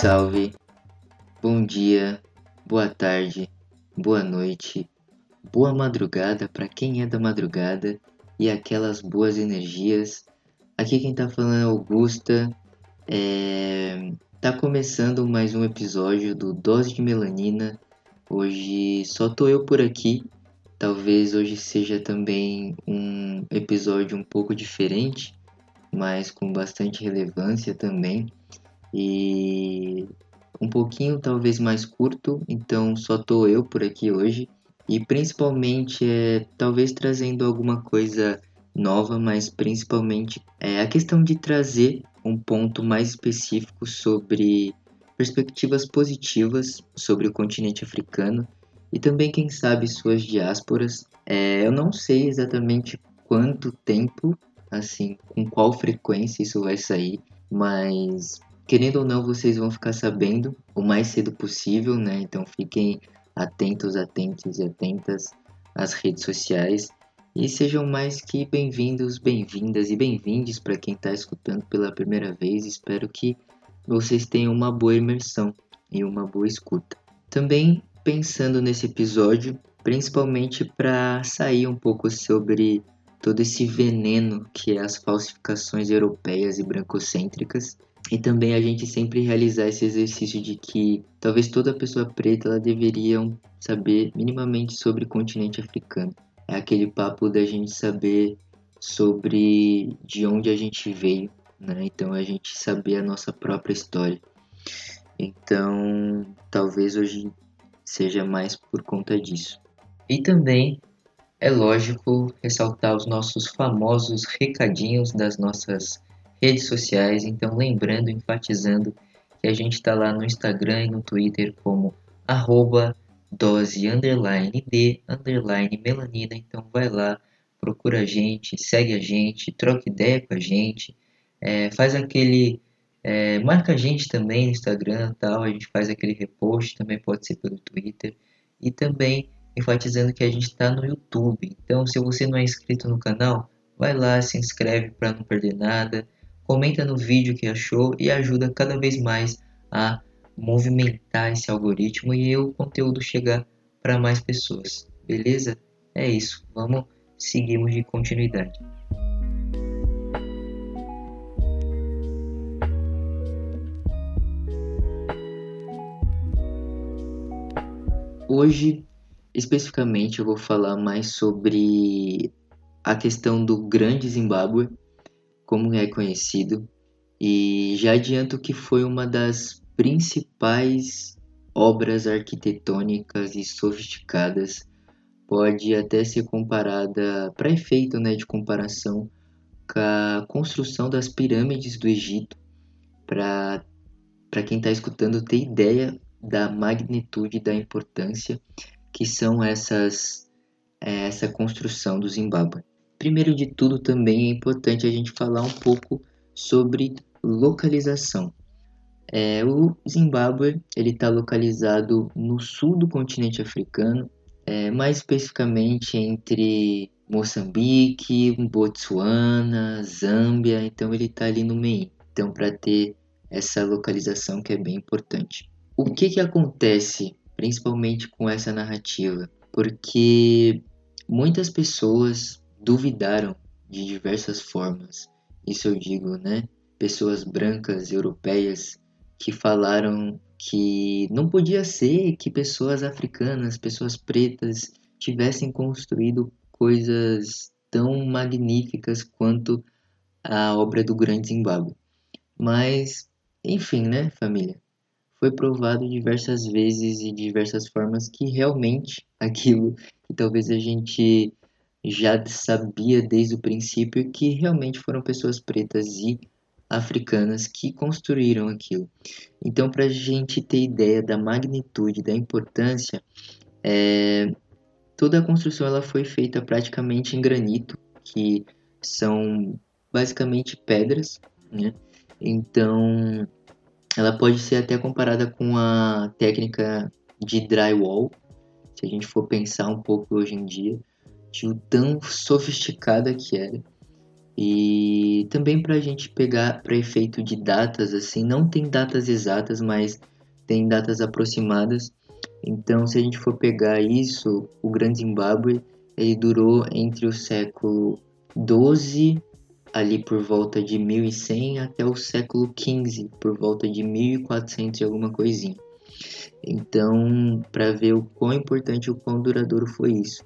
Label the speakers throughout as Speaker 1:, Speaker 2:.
Speaker 1: Salve. Bom dia, boa tarde, boa noite, boa madrugada para quem é da madrugada e aquelas boas energias. Aqui quem tá falando é Augusta. É... Tá começando mais um episódio do Dose de Melanina. Hoje só tô eu por aqui. Talvez hoje seja também um episódio um pouco diferente, mas com bastante relevância também. E um pouquinho talvez mais curto, então só tô eu por aqui hoje e principalmente é talvez trazendo alguma coisa nova, mas principalmente é a questão de trazer um ponto mais específico sobre perspectivas positivas sobre o continente africano e também quem sabe suas diásporas. É, eu não sei exatamente quanto tempo, assim, com qual frequência isso vai sair, mas Querendo ou não, vocês vão ficar sabendo o mais cedo possível, né? Então fiquem atentos, atentos e atentas às redes sociais. E sejam mais que bem-vindos, bem-vindas e bem-vindes para quem está escutando pela primeira vez. Espero que vocês tenham uma boa imersão e uma boa escuta. Também pensando nesse episódio, principalmente para sair um pouco sobre todo esse veneno que é as falsificações europeias e brancocêntricas e também a gente sempre realizar esse exercício de que talvez toda pessoa preta ela deveria saber minimamente sobre o continente africano. É aquele papo da gente saber sobre de onde a gente veio, né? Então a gente saber a nossa própria história. Então, talvez hoje seja mais por conta disso. E também é lógico ressaltar os nossos famosos recadinhos das nossas redes sociais. Então, lembrando, enfatizando que a gente está lá no Instagram e no Twitter como arroba dose underline de underline melanina. Então, vai lá, procura a gente, segue a gente, troca ideia com a gente, é, faz aquele. É, marca a gente também no Instagram tal, a gente faz aquele repost, também pode ser pelo Twitter. E também enfatizando que a gente está no YouTube. Então, se você não é inscrito no canal, vai lá, se inscreve para não perder nada comenta no vídeo que achou e ajuda cada vez mais a movimentar esse algoritmo e o conteúdo chegar para mais pessoas. Beleza? É isso. Vamos seguirmos de continuidade. Hoje, especificamente, eu vou falar mais sobre a questão do Grande Zimbábue como é conhecido, e já adianto que foi uma das principais obras arquitetônicas e sofisticadas, pode até ser comparada, para efeito né, de comparação, com a construção das pirâmides do Egito, para quem está escutando ter ideia da magnitude, da importância que são essas é, essa construção do Zimbábue. Primeiro de tudo, também é importante a gente falar um pouco sobre localização. É, o Zimbábue ele está localizado no sul do continente africano, é, mais especificamente entre Moçambique, Botsuana, Zâmbia, então ele está ali no meio. Então, para ter essa localização que é bem importante. O que, que acontece principalmente com essa narrativa? Porque muitas pessoas duvidaram de diversas formas. Isso eu digo, né? Pessoas brancas europeias que falaram que não podia ser que pessoas africanas, pessoas pretas tivessem construído coisas tão magníficas quanto a obra do Grande Zimbábue. Mas, enfim, né, família? Foi provado diversas vezes e diversas formas que realmente aquilo que talvez a gente já sabia desde o princípio que realmente foram pessoas pretas e africanas que construíram aquilo. Então, para a gente ter ideia da magnitude, da importância, é, toda a construção ela foi feita praticamente em granito, que são basicamente pedras, né? Então, ela pode ser até comparada com a técnica de drywall, se a gente for pensar um pouco hoje em dia de tão sofisticada que era. E também para a gente pegar para efeito de datas, assim, não tem datas exatas, mas tem datas aproximadas. Então, se a gente for pegar isso, o Grande Zimbábue, ele durou entre o século 12 ali por volta de 1100 até o século 15, por volta de 1400 e alguma coisinha. Então, para ver o quão importante e o quão duradouro foi isso.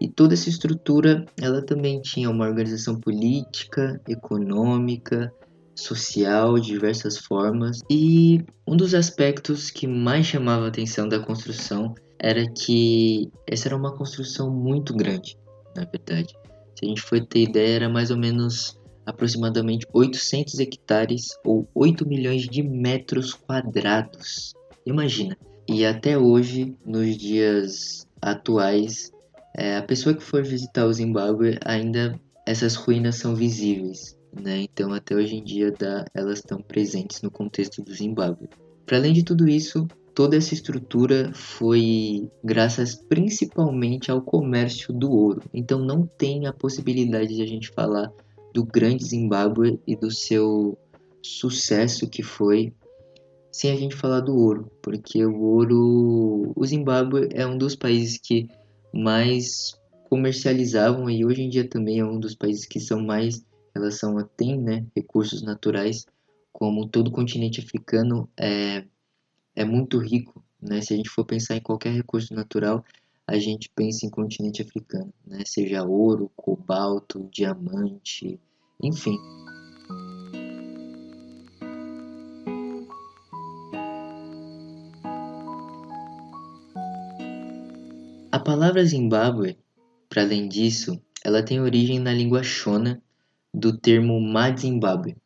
Speaker 1: E toda essa estrutura, ela também tinha uma organização política, econômica, social, diversas formas. E um dos aspectos que mais chamava a atenção da construção era que essa era uma construção muito grande, na verdade. Se a gente for ter ideia, era mais ou menos aproximadamente 800 hectares ou 8 milhões de metros quadrados. Imagina. E até hoje, nos dias atuais, é, a pessoa que for visitar o Zimbábue, ainda essas ruínas são visíveis. Né? Então, até hoje em dia, dá, elas estão presentes no contexto do Zimbábue. Para além de tudo isso, toda essa estrutura foi graças principalmente ao comércio do ouro. Então, não tem a possibilidade de a gente falar do grande Zimbábue e do seu sucesso que foi sem a gente falar do ouro, porque o ouro, o Zimbábue é um dos países que mais comercializavam e hoje em dia também é um dos países que são mais relação a tem, né, recursos naturais, como todo o continente africano é é muito rico, né? Se a gente for pensar em qualquer recurso natural, a gente pensa em continente africano, né? Seja ouro, cobalto, diamante, enfim. Palavra Zimbábue, para além disso, ela tem origem na língua Shona do termo Madzimbabwe,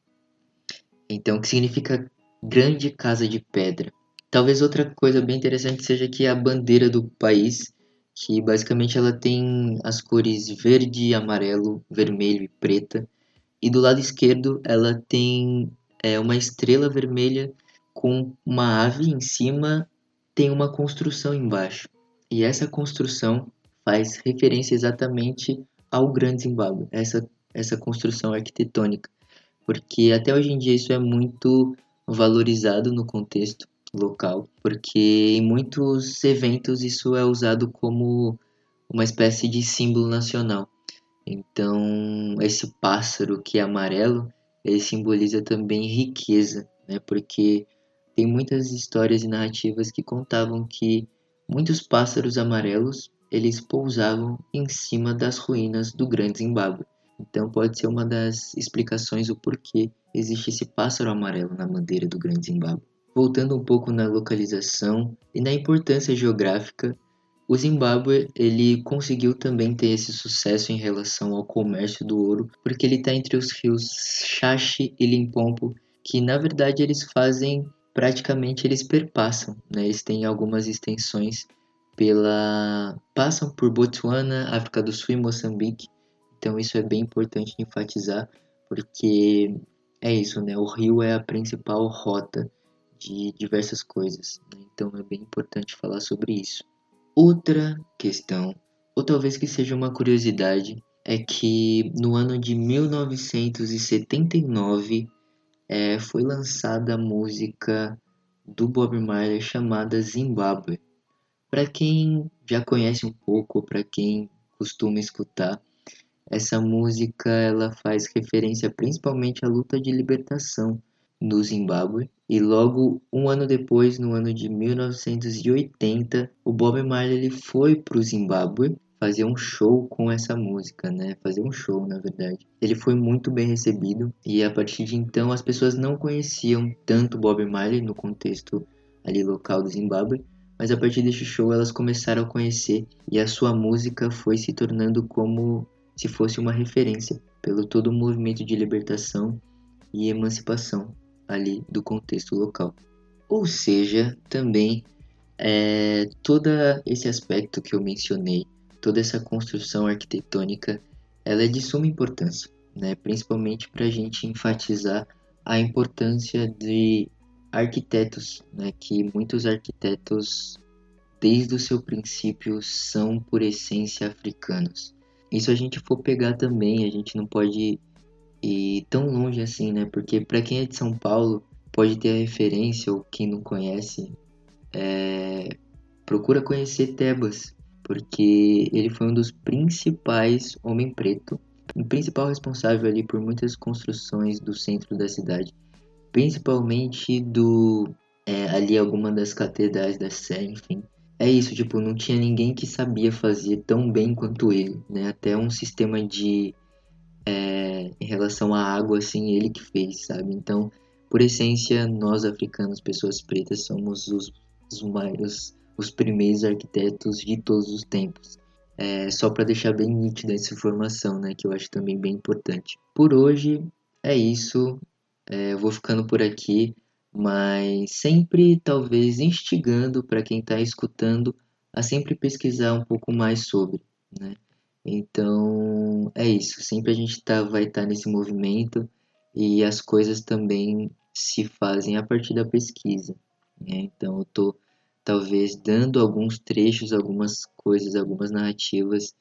Speaker 1: então que significa grande casa de pedra. Talvez outra coisa bem interessante seja que a bandeira do país, que basicamente ela tem as cores verde, amarelo, vermelho e preta, e do lado esquerdo ela tem é, uma estrela vermelha com uma ave em cima, tem uma construção embaixo. E essa construção faz referência exatamente ao Grande Zimbábue, essa, essa construção arquitetônica. Porque até hoje em dia isso é muito valorizado no contexto local, porque em muitos eventos isso é usado como uma espécie de símbolo nacional. Então, esse pássaro que é amarelo, ele simboliza também riqueza, né? Porque tem muitas histórias e narrativas que contavam que muitos pássaros amarelos eles pousavam em cima das ruínas do Grande Zimbábue. Então pode ser uma das explicações o porquê existe esse pássaro amarelo na bandeira do Grande Zimbábue. Voltando um pouco na localização e na importância geográfica, o Zimbábue ele conseguiu também ter esse sucesso em relação ao comércio do ouro, porque ele está entre os rios Shashi e Limpopo, que na verdade eles fazem praticamente eles perpassam, né? Eles têm algumas extensões pela passam por Botsuana, África do Sul e Moçambique. Então isso é bem importante enfatizar, porque é isso, né? O rio é a principal rota de diversas coisas. Né? Então é bem importante falar sobre isso. Outra questão, ou talvez que seja uma curiosidade, é que no ano de 1979 é, foi lançada a música do Bob Marley chamada Zimbabwe. Para quem já conhece um pouco, para quem costuma escutar, essa música ela faz referência principalmente à luta de libertação no Zimbábue. E logo um ano depois, no ano de 1980, o Bob Marley ele foi para o Zimbábue fazer um show com essa música, né? Fazer um show, na verdade. Ele foi muito bem recebido e a partir de então as pessoas não conheciam tanto Bob Marley no contexto ali local do Zimbábue, mas a partir desse show elas começaram a conhecer e a sua música foi se tornando como se fosse uma referência pelo todo o movimento de libertação e emancipação ali do contexto local. Ou seja, também é, todo esse aspecto que eu mencionei, toda essa construção arquitetônica, ela é de suma importância, né? principalmente para a gente enfatizar a importância de arquitetos, né? que muitos arquitetos, desde o seu princípio, são por essência africanos. Isso a gente for pegar também, a gente não pode e tão longe assim, né? Porque para quem é de São Paulo, pode ter a referência, ou quem não conhece, é... procura conhecer Tebas, porque ele foi um dos principais homem preto, o principal responsável ali por muitas construções do centro da cidade, principalmente do é, ali alguma das catedrais da Sé, enfim. É isso, tipo, não tinha ninguém que sabia fazer tão bem quanto ele, né? Até um sistema de é, em relação à água, assim, ele que fez, sabe? Então, por essência, nós africanos, pessoas pretas, somos os, os, os, os primeiros arquitetos de todos os tempos. É, só para deixar bem nítida essa informação, né, que eu acho também bem importante. Por hoje é isso, é, eu vou ficando por aqui, mas sempre talvez instigando para quem está escutando a sempre pesquisar um pouco mais sobre, né? Então é isso, sempre a gente tá, vai estar tá nesse movimento e as coisas também se fazem a partir da pesquisa. Né? Então eu estou talvez dando alguns trechos, algumas coisas, algumas narrativas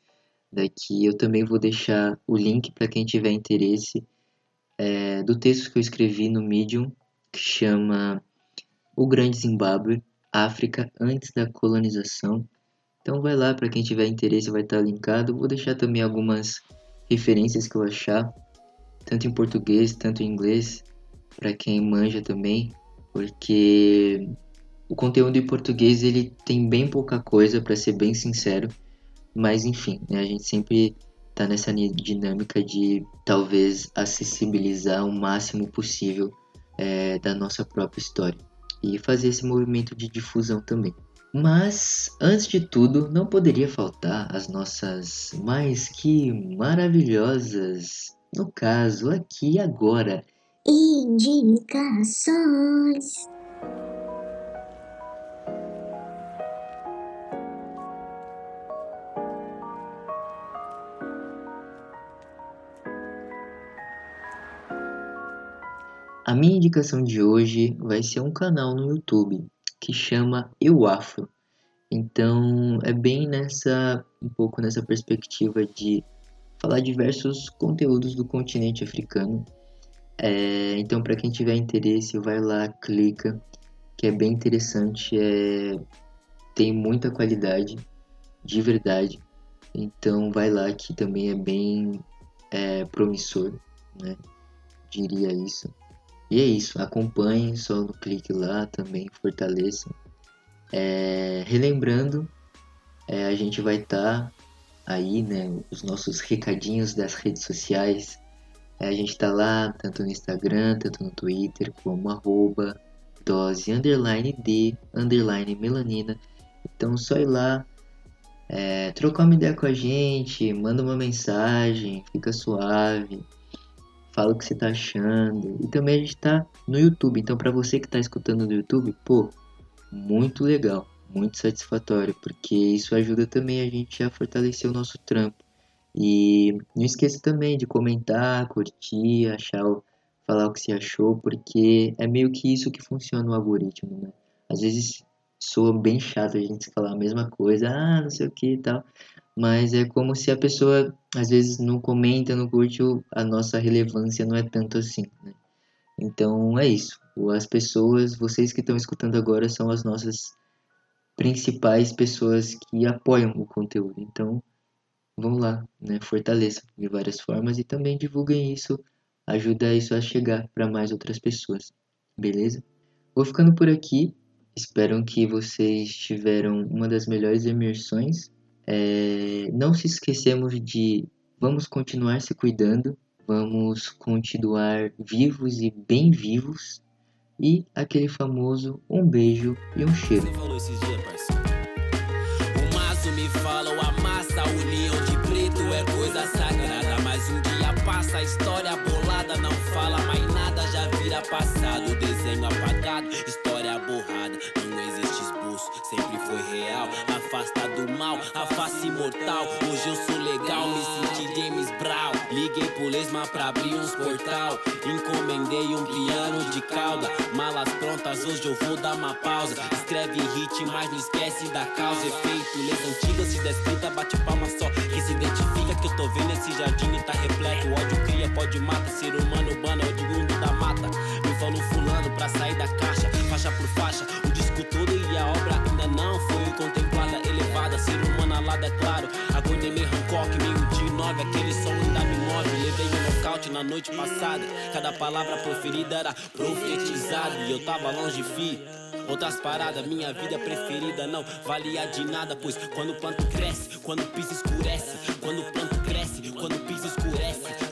Speaker 1: daqui. Eu também vou deixar o link para quem tiver interesse é, do texto que eu escrevi no Medium, que chama O Grande Zimbábue, África antes da colonização. Então vai lá, para quem tiver interesse vai estar linkado. Vou deixar também algumas referências que eu achar, tanto em português, tanto em inglês, para quem manja também, porque o conteúdo em português ele tem bem pouca coisa, para ser bem sincero, mas enfim, né, a gente sempre tá nessa dinâmica de talvez acessibilizar o máximo possível é, da nossa própria história e fazer esse movimento de difusão também. Mas, antes de tudo, não poderia faltar as nossas mais que maravilhosas, no caso, aqui agora, indicações. A minha indicação de hoje vai ser um canal no YouTube que chama Eu Afro. Então é bem nessa um pouco nessa perspectiva de falar diversos conteúdos do continente africano. É, então para quem tiver interesse, vai lá, clica, que é bem interessante, é, tem muita qualidade, de verdade. Então vai lá que também é bem é, promissor, né? Diria isso. E é isso, acompanhem, só no clique lá também, fortaleçam. É, relembrando, é, a gente vai estar tá aí, né, os nossos recadinhos das redes sociais. É, a gente está lá, tanto no Instagram, tanto no Twitter, como arroba dose underline underline melanina. Então só ir lá, é, trocar uma ideia com a gente, manda uma mensagem, fica suave fala o que você tá achando. E também a gente tá no YouTube. Então, para você que tá escutando no YouTube, pô, muito legal, muito satisfatório, porque isso ajuda também a gente a fortalecer o nosso trampo. E não esqueça também de comentar, curtir, achar, falar o que você achou, porque é meio que isso que funciona o algoritmo, né? Às vezes soa bem chato a gente falar a mesma coisa, ah, não sei o que e tal mas é como se a pessoa às vezes não comenta, não curte, a nossa relevância não é tanto assim, né? Então é isso. As pessoas, vocês que estão escutando agora, são as nossas principais pessoas que apoiam o conteúdo. Então vão lá, né? Fortaleçam de várias formas e também divulguem isso, ajuda isso a chegar para mais outras pessoas. Beleza? Vou ficando por aqui. Espero que vocês tiveram uma das melhores imersões é, não se esquecemos de vamos continuar se cuidando, vamos continuar vivos e bem vivos e aquele famoso um beijo e um cheiro. O maço me fala, o amassa, a união de preto é coisa sagrada. Mas um dia passa, a história bolada não fala mais nada, já vira passado, desenho apagado,
Speaker 2: sempre foi real. Afasta do mal, a face imortal. Hoje eu sou legal, me senti James Brown. Liguei pro Lesma pra abrir uns portal. Encomendei um piano de cauda. Malas prontas, hoje eu vou dar uma pausa. Escreve hit, mas não esquece da causa. Efeito, leis antigas, se descrita, bate palma só. Que se identifica que eu tô vendo esse jardim e tá repleto. Ódio cria, pode mata. Ser humano bana, é mundo da mata. Me falou fulano pra sair da caixa, faixa por faixa. O disco todo e a obra ainda não foi contemplada, elevada. Ser humano alada, é claro. Aguardei meio Hancock, meio de nove. Aquele som ainda me move. Levei um nocaute na noite passada. Cada palavra proferida era profetizada. E eu tava longe, fi. Outras paradas, minha vida preferida não valia de nada, pois quando o planto cresce, quando o piso escurece, quando o planto cresce, quando o piso escurece,